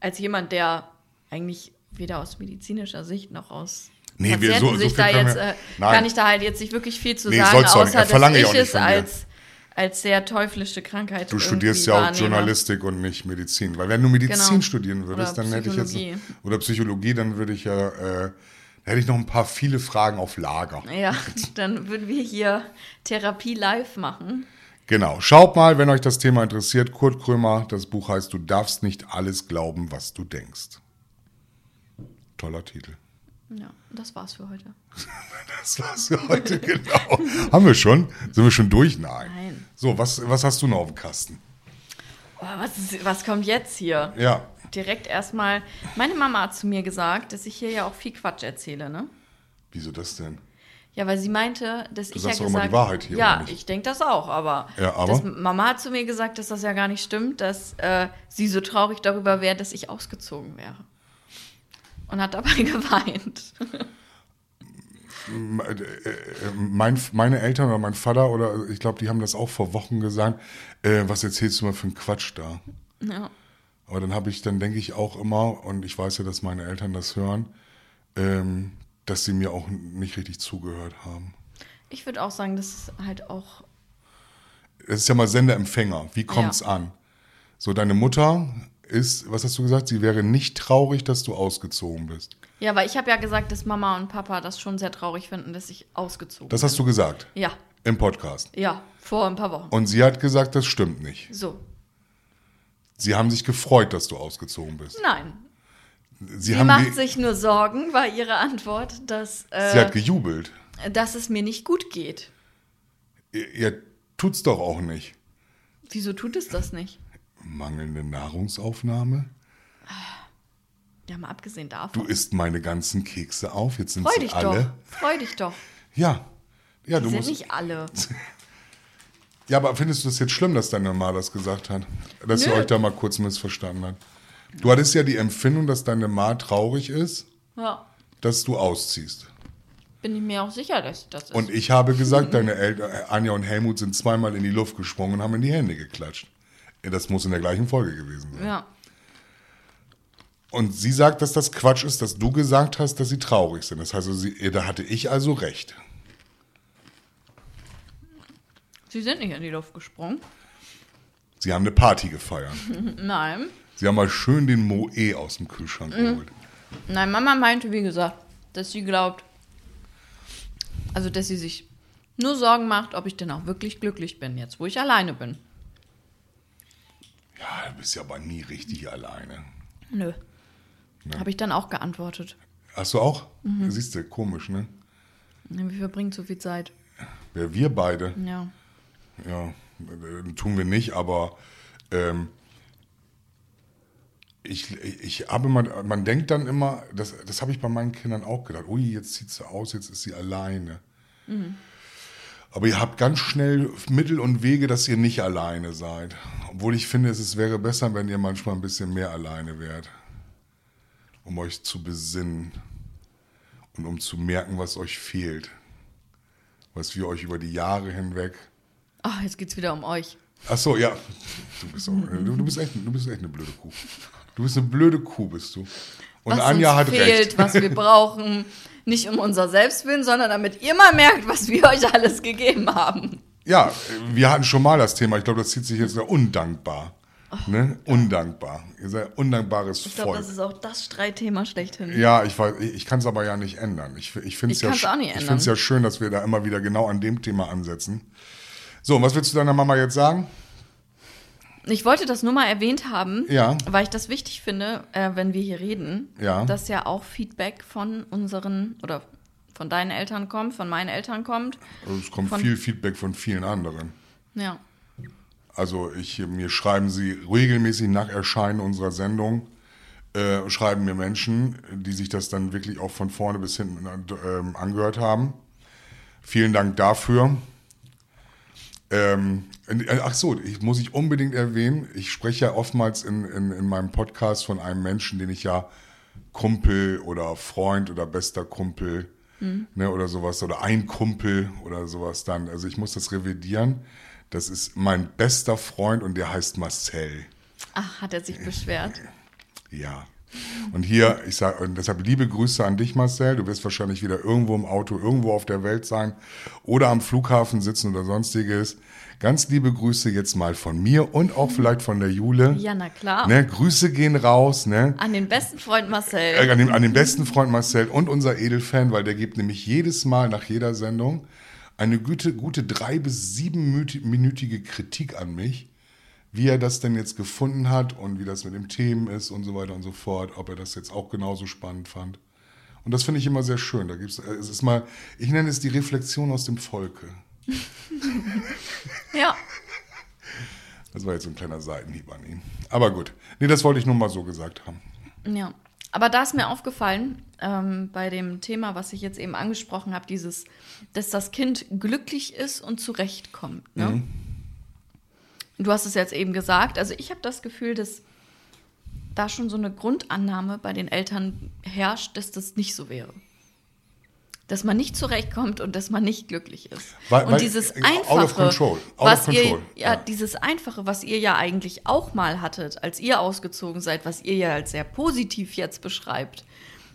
als jemand, der eigentlich weder aus medizinischer Sicht noch aus Nee, wir- so- so da jetzt, äh, kann ich da halt jetzt nicht wirklich viel zu Nee, sagen, außer dass ich es als, als sehr teuflische Krankheit Du studierst ja auch wahrnehme. Journalistik und nicht Medizin. Weil wenn du Medizin Genau. studieren würdest, Oder dann hätte ich jetzt. Oder Psychologie, dann würde ich ja. Äh, hätte ich noch ein paar viele Fragen auf Lager. Ja, dann würden wir hier Therapie live machen. Genau. Schaut mal, wenn euch das Thema interessiert. Kurt Krömer, das Buch heißt Du darfst nicht alles glauben, was du denkst. Toller Titel. Ja, das war's für heute. Das war's für heute, genau. Haben wir schon? Sind wir schon durch? Nein. Nein. So, was, was hast du noch auf dem Kasten? Oh, was, ist, was kommt jetzt hier? Ja. Direkt erstmal, meine Mama hat zu mir gesagt, dass ich hier ja auch viel Quatsch erzähle, ne? Wieso das denn? Ja, weil sie meinte, dass ich sagst ja doch immer gesagt die Wahrheit hier, Ja, ich denke das auch, aber, Ja, aber? Mama hat zu mir gesagt, dass das ja gar nicht stimmt, dass äh, sie so traurig darüber wäre, dass ich ausgezogen wäre. Und hat dabei geweint. Mein, meine Eltern oder mein Vater oder ich glaube, die haben das auch vor Wochen gesagt. Äh, was erzählst du mal für einen Quatsch da? ja. Aber dann habe ich, dann denke ich auch immer, und ich weiß ja, dass meine Eltern das hören, ähm, dass sie mir auch nicht richtig zugehört haben. Ich würde auch sagen, das ist halt auch. Es ist ja mal Sender-Empfänger. Wie kommt's Ja. an? So, deine Mutter ist, was hast du gesagt? Sie wäre nicht traurig, dass du ausgezogen bist. Ja, weil ich habe ja gesagt, dass Mama und Papa das schon sehr traurig finden, dass ich ausgezogen Das hast du gesagt bin. Ja, im Podcast. ja, vor ein paar Wochen. Und sie hat gesagt, das stimmt nicht. So. Sie haben sich gefreut, dass du ausgezogen bist. Nein. Sie, Sie macht sich nur Sorgen, war ihre Antwort, dass, sie äh, hat gejubelt. dass es mir nicht gut geht. Ihr, ihr tut's doch auch nicht. Wieso tut es das nicht? Mangelnde Nahrungsaufnahme? Ja, mal abgesehen davon. Du isst meine ganzen Kekse auf. Jetzt sind Freu sie dich alle. doch. Freu dich doch. Ja. Ja, Die du sind musst. nicht alle. Ja, aber findest du das jetzt schlimm, dass deine Mama das gesagt hat? Dass sie Nö. euch da mal kurz missverstanden hat? Du hattest ja die Empfindung, dass deine Ma traurig ist, Ja. dass du ausziehst. Bin ich mir auch sicher, dass das ist. Und ich habe gesagt, deine Eltern, Anja und Helmut sind zweimal in die Luft gesprungen und haben in die Hände geklatscht. Ja, Das muss in der gleichen Folge gewesen sein. ja. Und sie sagt, dass das Quatsch ist, dass du gesagt hast, dass sie traurig sind. Das heißt, also sie, da hatte ich also recht. Sie sind nicht in die Luft gesprungen. Sie haben eine Party gefeiert. Nein. Sie haben mal schön den Moe aus dem Kühlschrank Mhm. geholt. Nein, Mama meinte, wie gesagt, dass sie glaubt, also dass sie sich nur Sorgen macht, ob ich denn auch wirklich glücklich bin, jetzt wo ich alleine bin. Ja, du bist ja aber nie richtig alleine. Nö. Habe ich dann auch geantwortet. Hast du auch? Mhm. Siehst du, komisch, ne? Wir verbringen zu viel Zeit. Ja, wir beide. Ja. Ja, tun wir nicht, aber ähm, ich, ich habe immer, man denkt dann immer, das, das habe ich bei meinen Kindern auch gedacht, ui, jetzt zieht sie aus, jetzt ist sie alleine. Aber ihr habt ganz schnell Mittel und Wege, dass ihr nicht alleine seid. Obwohl ich finde, es wäre besser, wenn ihr manchmal ein bisschen mehr alleine wärt, um euch zu besinnen und um zu merken, was euch fehlt. Was wir euch über die Jahre hinweg Ach, jetzt geht's wieder um euch. Ach so, ja. Du bist, auch, du, bist echt, du bist echt eine blöde Kuh. Du bist eine blöde Kuh, bist du. Und was Anja uns hat fehlt, recht. was wir brauchen. Nicht um unser Selbstwillen, sondern damit ihr mal merkt, was wir euch alles gegeben haben. Ja, wir hatten schon mal das Thema. Ich glaube, das zieht sich jetzt sehr undankbar. Ne? Undankbar. Ihr seid undankbares Ich glaube, Volk. das ist auch das Streitthema schlechthin. Ja, ich weiß, ich, ich kann es aber ja nicht ändern. Ich, ich finde es Ich ja, ich ja schön, dass wir da immer wieder genau an dem Thema ansetzen. So, und was willst du deiner Mama jetzt sagen? Ich wollte das nur mal erwähnt haben, Ja. weil ich das wichtig finde, äh, wenn wir hier reden, Ja. dass ja auch Feedback von unseren oder von deinen Eltern kommt, von meinen Eltern kommt. Also es kommt Von- viel Feedback von vielen anderen. Ja. Also ich, mir schreiben sie regelmäßig nach Erscheinen unserer Sendung, äh, schreiben mir Menschen, die sich das dann wirklich auch von vorne bis hinten ähm, angehört haben. Vielen Dank dafür. Ähm, äh, ach so, ich, muss ich unbedingt erwähnen, ich spreche ja oftmals in, in, in meinem Podcast von einem Menschen, den ich ja Kumpel oder Freund oder bester Kumpel ne, oder sowas oder ein Kumpel oder sowas dann. Also ich muss das revidieren. Das ist mein bester Freund und der heißt Marcel. Ach, hat er sich beschwert. Ja. Und hier, ich sage, und deshalb liebe Grüße an dich, Marcel. Du wirst wahrscheinlich wieder irgendwo im Auto, irgendwo auf der Welt sein oder am Flughafen sitzen oder sonstiges. Ganz liebe Grüße jetzt mal von mir und auch vielleicht von der Jule. Ja, na klar. Ne, Grüße gehen raus, ne? An den besten Freund Marcel. Äh, An den, an den besten Freund Marcel und unser Edelfan, weil der gibt nämlich jedes Mal nach jeder Sendung eine gute, gute drei- bis siebenminütige Kritik an mich, wie er das denn jetzt gefunden hat und wie das mit den Themen ist und so weiter und so fort, ob er das jetzt auch genauso spannend fand. Und das finde ich immer sehr schön. Da gibt's, es ist mal, ich nenne es die Reflexion aus dem Volke. Ja. Das war jetzt so ein kleiner Seitenhieb an ihn. Aber gut. Nee, das wollte ich nur mal so gesagt haben. Ja. Aber da ist mir aufgefallen, ähm, bei dem Thema, was ich jetzt eben angesprochen habe, dieses, dass das Kind glücklich ist und zurechtkommt. Ne? Mhm. Du hast es jetzt eben gesagt. Also ich habe das Gefühl, dass da schon so eine Grundannahme bei den Eltern herrscht, dass das nicht so wäre. Dass man nicht zurechtkommt und dass man nicht glücklich ist. Weil- und weil- dieses äh, out of Einfache, control, out was of ihr, ja, ja. dieses Einfache, was ihr ja eigentlich auch mal hattet, als ihr ausgezogen seid, was ihr ja als sehr positiv jetzt beschreibt.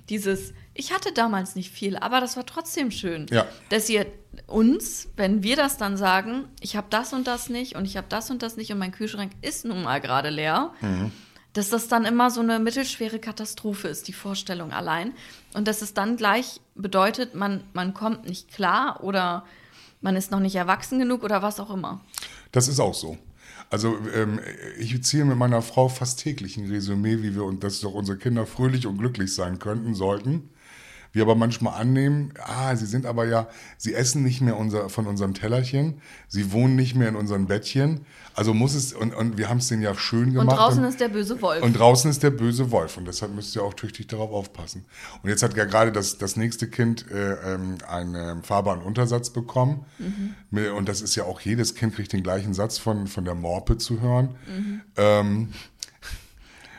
Dieses, ich hatte damals nicht viel, aber das war trotzdem schön. Ja. Dass ihr uns, wenn wir das dann sagen, ich habe das und das nicht und ich habe das und das nicht und mein Kühlschrank ist nun mal gerade leer, Mhm. Dass das dann immer so eine mittelschwere Katastrophe ist, die Vorstellung allein. Und dass es dann gleich bedeutet, man, man kommt nicht klar oder man ist noch nicht erwachsen genug oder was auch immer. Das ist auch so. Also ähm, ich ziehe mit meiner Frau fast täglich ein Resümee, wie wir und dass doch unsere Kinder fröhlich und glücklich sein könnten, sollten. Wir aber manchmal annehmen, ah, sie sind aber ja, sie essen nicht mehr unser, von unserem Tellerchen, sie wohnen nicht mehr in unseren Bettchen. Also muss es, und, und wir haben es denen ja schön Und gemacht. draußen ist der böse Wolf. Und draußen ist der böse Wolf und deshalb müsst ihr auch tüchtig darauf aufpassen. Und jetzt hat ja gerade das, das nächste Kind äh, ähm, einen ähm, fahrbaren Untersatz bekommen. Mir- Und das ist ja auch jedes Kind kriegt den gleichen Satz von, von der Morpe zu hören. Ähm,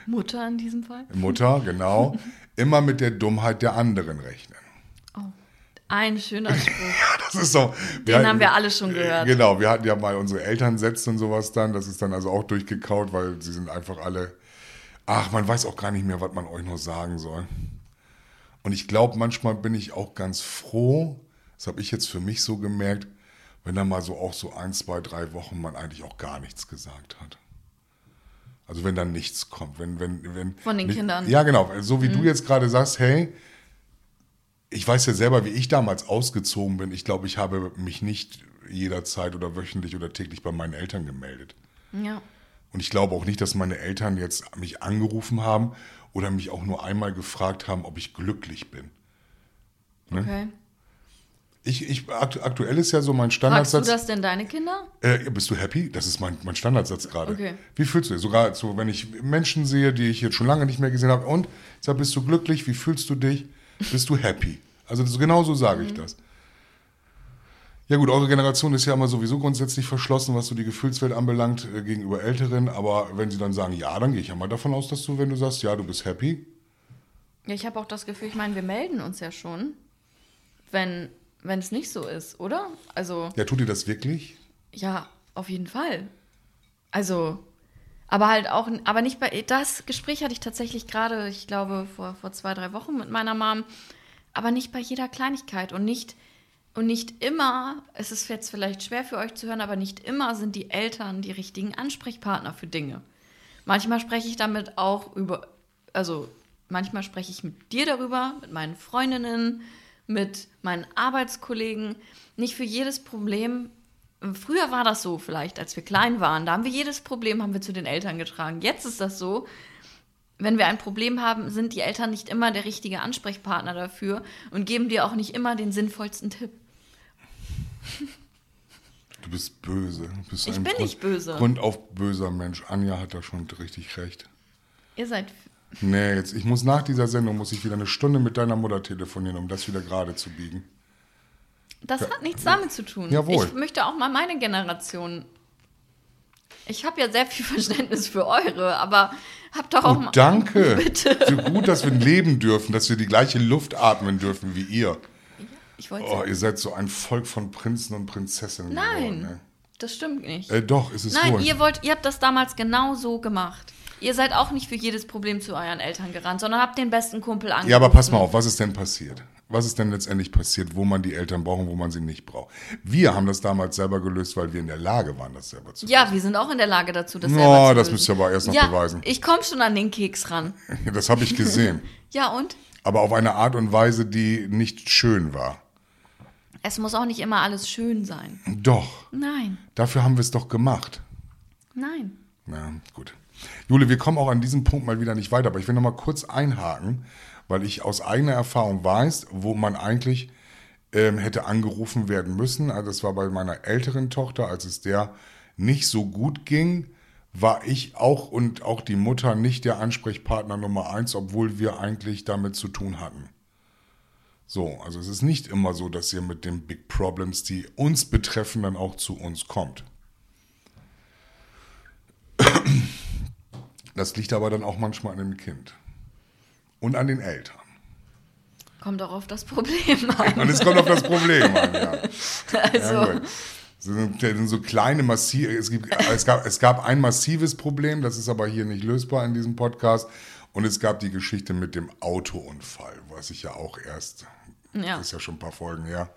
Mutter in diesem Fall. Mutter, genau. Immer mit der Dummheit der anderen rechnen. Ein schöner Spruch. Das ist so. Den haben wir alle schon gehört. Genau, wir hatten ja mal unsere Elternsätze und sowas dann. Das ist dann also auch durchgekaut, weil sie sind einfach alle. Ach, man weiß auch gar nicht mehr, was man euch noch sagen soll. Und ich glaube, manchmal bin ich auch ganz froh, das habe ich jetzt für mich so gemerkt, wenn dann mal so auch so ein, zwei, drei Wochen man eigentlich auch gar nichts gesagt hat. Also wenn dann nichts kommt, wenn, wenn, wenn. Von den nicht- Kindern. Mhm. Ja, genau. So wie du jetzt gerade sagst, hey, ich weiß ja selber, wie ich damals ausgezogen bin. Ich glaube, ich habe mich nicht jederzeit oder wöchentlich oder täglich bei meinen Eltern gemeldet. Ja. Und ich glaube auch nicht, dass meine Eltern jetzt mich angerufen haben oder mich auch nur einmal gefragt haben, ob ich glücklich bin. Ne? Okay. Ich, ich, aktu- aktuell ist ja so mein Fragst du Standardsatz. das denn deine Kinder? Äh, bist du happy? Das ist mein, mein Standardsatz gerade. Okay. Wie fühlst du dich? Sogar so, wenn ich Menschen sehe, die ich jetzt schon lange nicht mehr gesehen habe. Und sag, bist du glücklich? Wie fühlst du dich? Bist du happy? Also das, genau so sage Mhm. ich das. Ja gut, eure Generation ist ja immer sowieso grundsätzlich verschlossen, was so die Gefühlswelt anbelangt äh, gegenüber Älteren. Aber wenn sie dann sagen, ja, dann gehe ich ja mal davon aus, dass du, wenn du sagst, ja, du bist happy. Ja, ich habe auch das Gefühl, ich meine, wir melden uns ja schon, wenn wenn es nicht so ist, oder? Also, Ja, tut dir das wirklich? ja, auf jeden Fall. Also, aber halt auch, aber nicht bei, das Gespräch hatte ich tatsächlich gerade, ich glaube, vor, vor zwei, drei Wochen mit meiner Mom, aber nicht bei jeder Kleinigkeit und nicht, und nicht immer, es ist jetzt vielleicht schwer für euch zu hören, aber nicht immer sind die Eltern die richtigen Ansprechpartner für Dinge. Manchmal spreche ich damit auch über, also manchmal spreche ich mit dir darüber, mit meinen Freundinnen, mit meinen Arbeitskollegen. Nicht für jedes Problem. Früher war das so vielleicht, als wir klein waren. Da haben wir jedes Problem haben wir zu den Eltern getragen. Jetzt ist das so, wenn wir ein Problem haben, sind die Eltern nicht immer der richtige Ansprechpartner dafür und geben dir auch nicht immer den sinnvollsten Tipp. Du bist böse. Du bist Ich ein bin Grund- nicht böse. Grundauf böser Mensch. Anja hat da schon richtig recht. Ihr seid. Nee, jetzt, ich muss nach dieser Sendung muss ich wieder eine Stunde mit deiner Mutter telefonieren, um das wieder gerade zu biegen. Das hat nichts damit zu tun. Jawohl. Ich möchte auch mal meine Generation. Ich habe ja sehr viel Verständnis für eure, aber habt doch auch Oh, mal. danke. Bitte. So gut, dass wir leben dürfen, dass wir die gleiche Luft atmen dürfen wie ihr. Ich wollte. Oh, ihr seid so ein Volk von Prinzen und Prinzessinnen Nein, geworden. Ne? das stimmt nicht. Äh, doch, ist es Nein, wohl. ihr wollt, ihr habt das damals genau so gemacht. Ihr seid auch nicht für jedes Problem zu euren Eltern gerannt, sondern habt den besten Kumpel angerufen. Ja, aber pass mal auf, was ist denn passiert? Was ist denn letztendlich passiert, wo man die Eltern braucht und wo man sie nicht braucht? Wir haben das damals selber gelöst, weil wir in der Lage waren, das selber zu Ja, wir sind auch in der Lage dazu, das Ja, selber zu das lösen. müsst ihr aber erst noch ja, beweisen. Ich komme schon an den Keks ran. lösen. Das habe ich gesehen. Ja, und? aber auf eine Art und Weise, die nicht schön war. Es muss auch nicht immer alles schön sein. Doch, Nein, dafür haben wir es doch gemacht. nein. Na, gut. Jule, wir kommen auch an diesem Punkt mal wieder nicht weiter, aber ich will noch mal kurz einhaken, weil ich aus eigener Erfahrung weiß, wo man eigentlich ähm, hätte angerufen werden müssen. Also das war bei meiner älteren Tochter, als es der nicht so gut ging, war ich auch und auch die Mutter nicht der Ansprechpartner Nummer eins, obwohl wir eigentlich damit zu tun hatten. So, also es ist nicht immer so, dass ihr mit den Big Problems, die uns betreffen, dann auch zu uns kommt. Das liegt aber dann auch manchmal an dem Kind und an den Eltern. Kommt auch auf das Problem an. Und es kommt auf das Problem an, ja. Also, Ja, sind so kleine, massive, es, gibt, es, gab, es gab ein massives Problem, das ist aber hier nicht lösbar in diesem Podcast. Und es gab die Geschichte mit dem Autounfall, was ich ja auch erst, Ja. das ist ja schon ein paar Folgen her,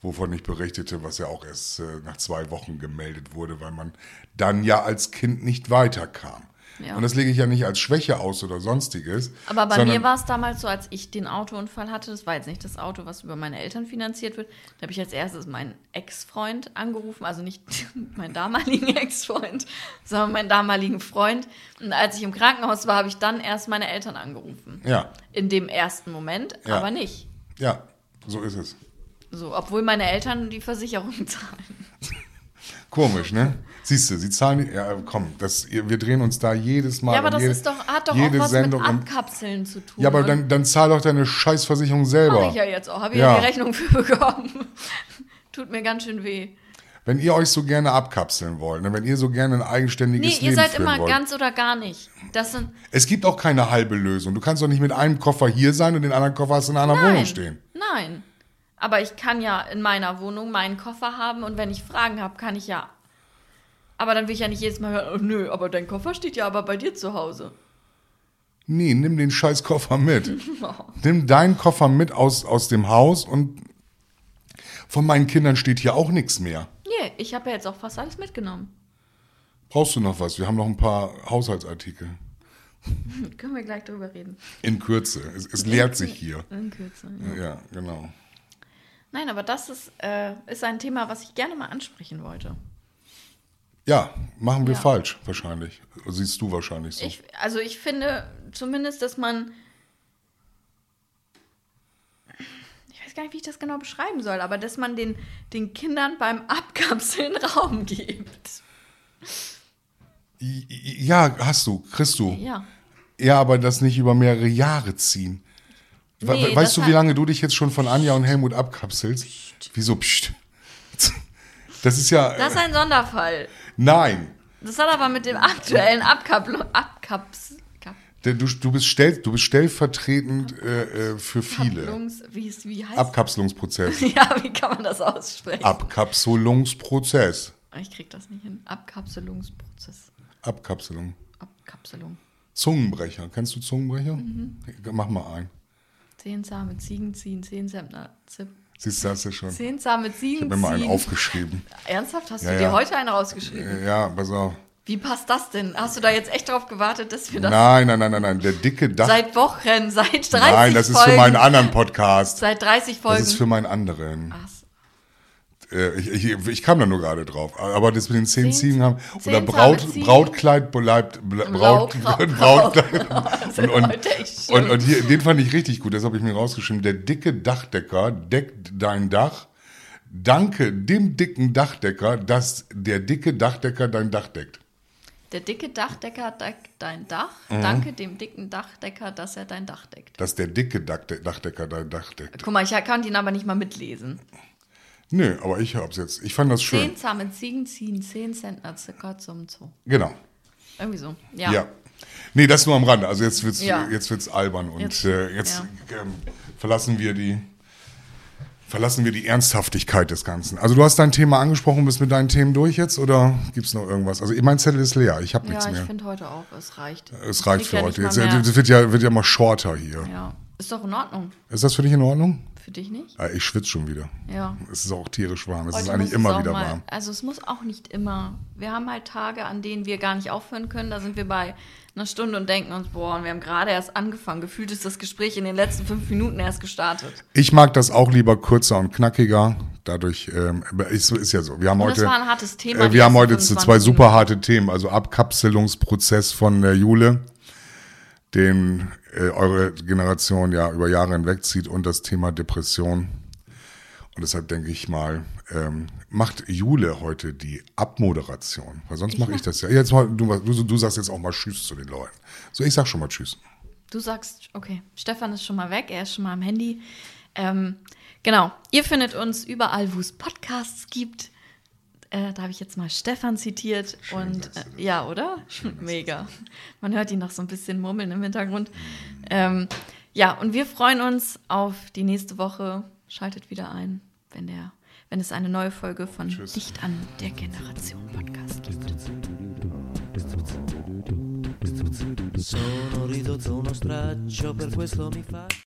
wovon ich berichtete, was ja auch erst äh, nach zwei Wochen gemeldet wurde, weil man dann ja als Kind nicht weiterkam. Ja. Und das lege ich ja nicht als Schwäche aus oder sonstiges. aber bei mir war es damals so, als ich den Autounfall hatte, das war jetzt nicht das Auto, was über meine Eltern finanziert wird, da habe ich als erstes meinen Ex-Freund angerufen, also nicht meinen damaligen Ex-Freund, sondern meinen damaligen Freund. Und als ich im Krankenhaus war, habe ich dann erst meine Eltern angerufen. Ja, In dem ersten Moment, Ja. aber nicht. ja, so ist es. So, obwohl meine Eltern die Versicherung zahlen. Komisch, ne? Siehst du, sie zahlen, ja, komm, das, wir drehen uns da jedes Mal. Ja, aber das jede, ist doch, hat doch auch was Sendung mit Abkapseln zu tun. Ja, aber Und dann, dann zahl doch deine Scheißversicherung selber. Mach ich ja jetzt auch. Habe ich Ja. ja die Rechnung für bekommen. Tut mir ganz schön weh. Wenn ihr euch so gerne abkapseln wollt, ne, wenn ihr so gerne ein eigenständiges Nee, ihr Leben seid führen immer wollt. ganz oder gar nicht. Das sind. es gibt auch keine halbe Lösung. Du kannst doch nicht mit einem Koffer hier sein und den anderen Koffer hast du in einer anderen Wohnung Nein. stehen. Nein. Aber ich kann ja in meiner Wohnung meinen Koffer haben und wenn ich Fragen habe, kann ich ja. Aber dann will ich ja nicht jedes Mal hören, oh, nö, aber dein Koffer steht ja aber bei dir zu Hause. Nee, nimm den scheiß Koffer mit. nimm deinen Koffer mit aus, aus dem Haus und von meinen Kindern steht hier auch nichts mehr. Nee, ich habe ja jetzt auch fast alles mitgenommen. Brauchst du noch was? Wir haben noch ein paar Haushaltsartikel. Können wir gleich drüber reden. In Kürze. Es, es leert sich hier. In Kürze. Ja. Ja, genau. Nein, aber das ist, äh, ist ein Thema, was ich gerne mal ansprechen wollte. Ja, machen wir Ja. falsch wahrscheinlich. Siehst du wahrscheinlich so. Ich, also ich finde zumindest, dass man. Ich weiß gar nicht, wie ich das genau beschreiben soll, aber dass man den, den Kindern beim Abkapseln Raum gibt. Ja, hast du, kriegst du. Ja. Ja, aber das nicht über mehrere Jahre ziehen. Nee, weißt du, wie lange du dich jetzt schon von Anja und Helmut abkapselst? Wieso pst? Das ist ja. Das ist ein Sonderfall. nein. Das hat aber mit dem aktuellen Abkapl Abkaps Du, du, bist stell, du bist stellvertretend äh, äh, für viele. Kapselungs- wie, wie heißt Abkapselungsprozess. Ja, wie kann man das aussprechen? Abkapselungsprozess. Ich krieg das nicht hin. Abkapselungsprozess. Abkapselung. Abkapselung. Zungenbrecher. Kennst du Zungenbrecher? Mhm. Mach mal ein. Zehn zahme Ziegen ziehen, zehn. Zip. Siehst du, hast du schon. Zehn Ich Ziegen habe mir mal einen aufgeschrieben. Ernsthaft? Hast Ja, du dir ja. heute einen rausgeschrieben? Ja, pass auf. Wie passt das denn? Hast du da jetzt echt drauf gewartet, dass wir das Nein, nein, nein, nein, nein. Der dicke Dach. seit Wochen, seit 30 Nein, das ist Folgen, für meinen anderen Podcast. Seit 30 Folgen. Das ist für meinen anderen. Ach so. Äh, Ich, ich, ich kam da nur gerade drauf. Aber das mit den zehn Zehn- Ziegen haben. zehn Oder Braut. Brautkleid bleibt. Braut, Braut- Brautkleid. Und, und, und, und hier, den fand ich richtig gut, das habe ich mir rausgeschrieben. Der dicke Dachdecker deckt dein Dach. Danke dem dicken Dachdecker, dass der dicke Dachdecker dein Dach deckt. Der dicke Dachdecker deckt dein Dach. Mhm. Danke dem dicken Dachdecker, dass er dein Dach deckt. Dass der dicke Dachde- Dachdecker dein Dach deckt. Guck mal, ich kann ihn aber nicht mal mitlesen. Nö, aber ich hab's jetzt. Ich fand das schön. Zehn zahme Ziegen ziehen 10 Zentner circa zum Zoo. Genau. Irgendwie so. Ja. Ja. Nee, das nur am Rande. Also jetzt wird's, Ja. jetzt wird's albern und Jetzt- äh, jetzt ähm, verlassen wir die verlassen wir die Ernsthaftigkeit des Ganzen. Also du hast dein Thema angesprochen, bist mit deinen Themen durch jetzt oder gibt's noch irgendwas? Also mein Zettel ist leer, ich habe nichts Ja, ich mehr. finde heute auch, es reicht. Es reicht für ja heute. Jetzt, mehr- das wird ja, wird ja mal shorter hier. Ja. Ist doch in Ordnung. Ist das für dich in Ordnung? Für dich nicht? Ja, ich schwitze schon wieder. Ja. Es ist auch tierisch warm. Es ist Heute eigentlich muss immer wieder mal, warm. Also es muss auch nicht immer. Wir haben halt Tage, an denen wir gar nicht aufhören können. Da sind wir bei einer Stunde und denken uns, boah, und wir haben gerade erst angefangen. Gefühlt ist das Gespräch in den letzten fünf Minuten erst gestartet. Ich mag das auch lieber kürzer und knackiger. Dadurch ähm, ist, ist ja so. Wir haben Und heute, das war ein hartes Thema. äh, wir haben heute z- 25 zwei super harte Themen. Also Abkapselungsprozess von der Jule, den äh, eure Generation ja über Jahre hinweg zieht und das Thema Depression. Und deshalb denke ich mal, ähm, macht Jule heute die Abmoderation. Weil sonst mache ich das ja. Jetzt mal, du, du, du sagst jetzt auch mal Tschüss zu den Leuten. So, ich sag schon mal Tschüss. Du sagst, okay, Stefan ist schon mal weg, er ist schon mal am Handy. Ähm, genau, ihr findet uns überall, wo es Podcasts gibt. Äh, da habe ich jetzt mal Stefan zitiert. und sagst du äh, ja, oder? Mega. Man hört ihn noch so ein bisschen murmeln im Hintergrund. Ähm, ja, und wir freuen uns auf die nächste Woche. Schaltet wieder ein, wenn, der, wenn es eine neue Folge von Tschüss. Dicht an der Generation Podcast gibt. Sono ridotto uno straccio, per questo mi fa...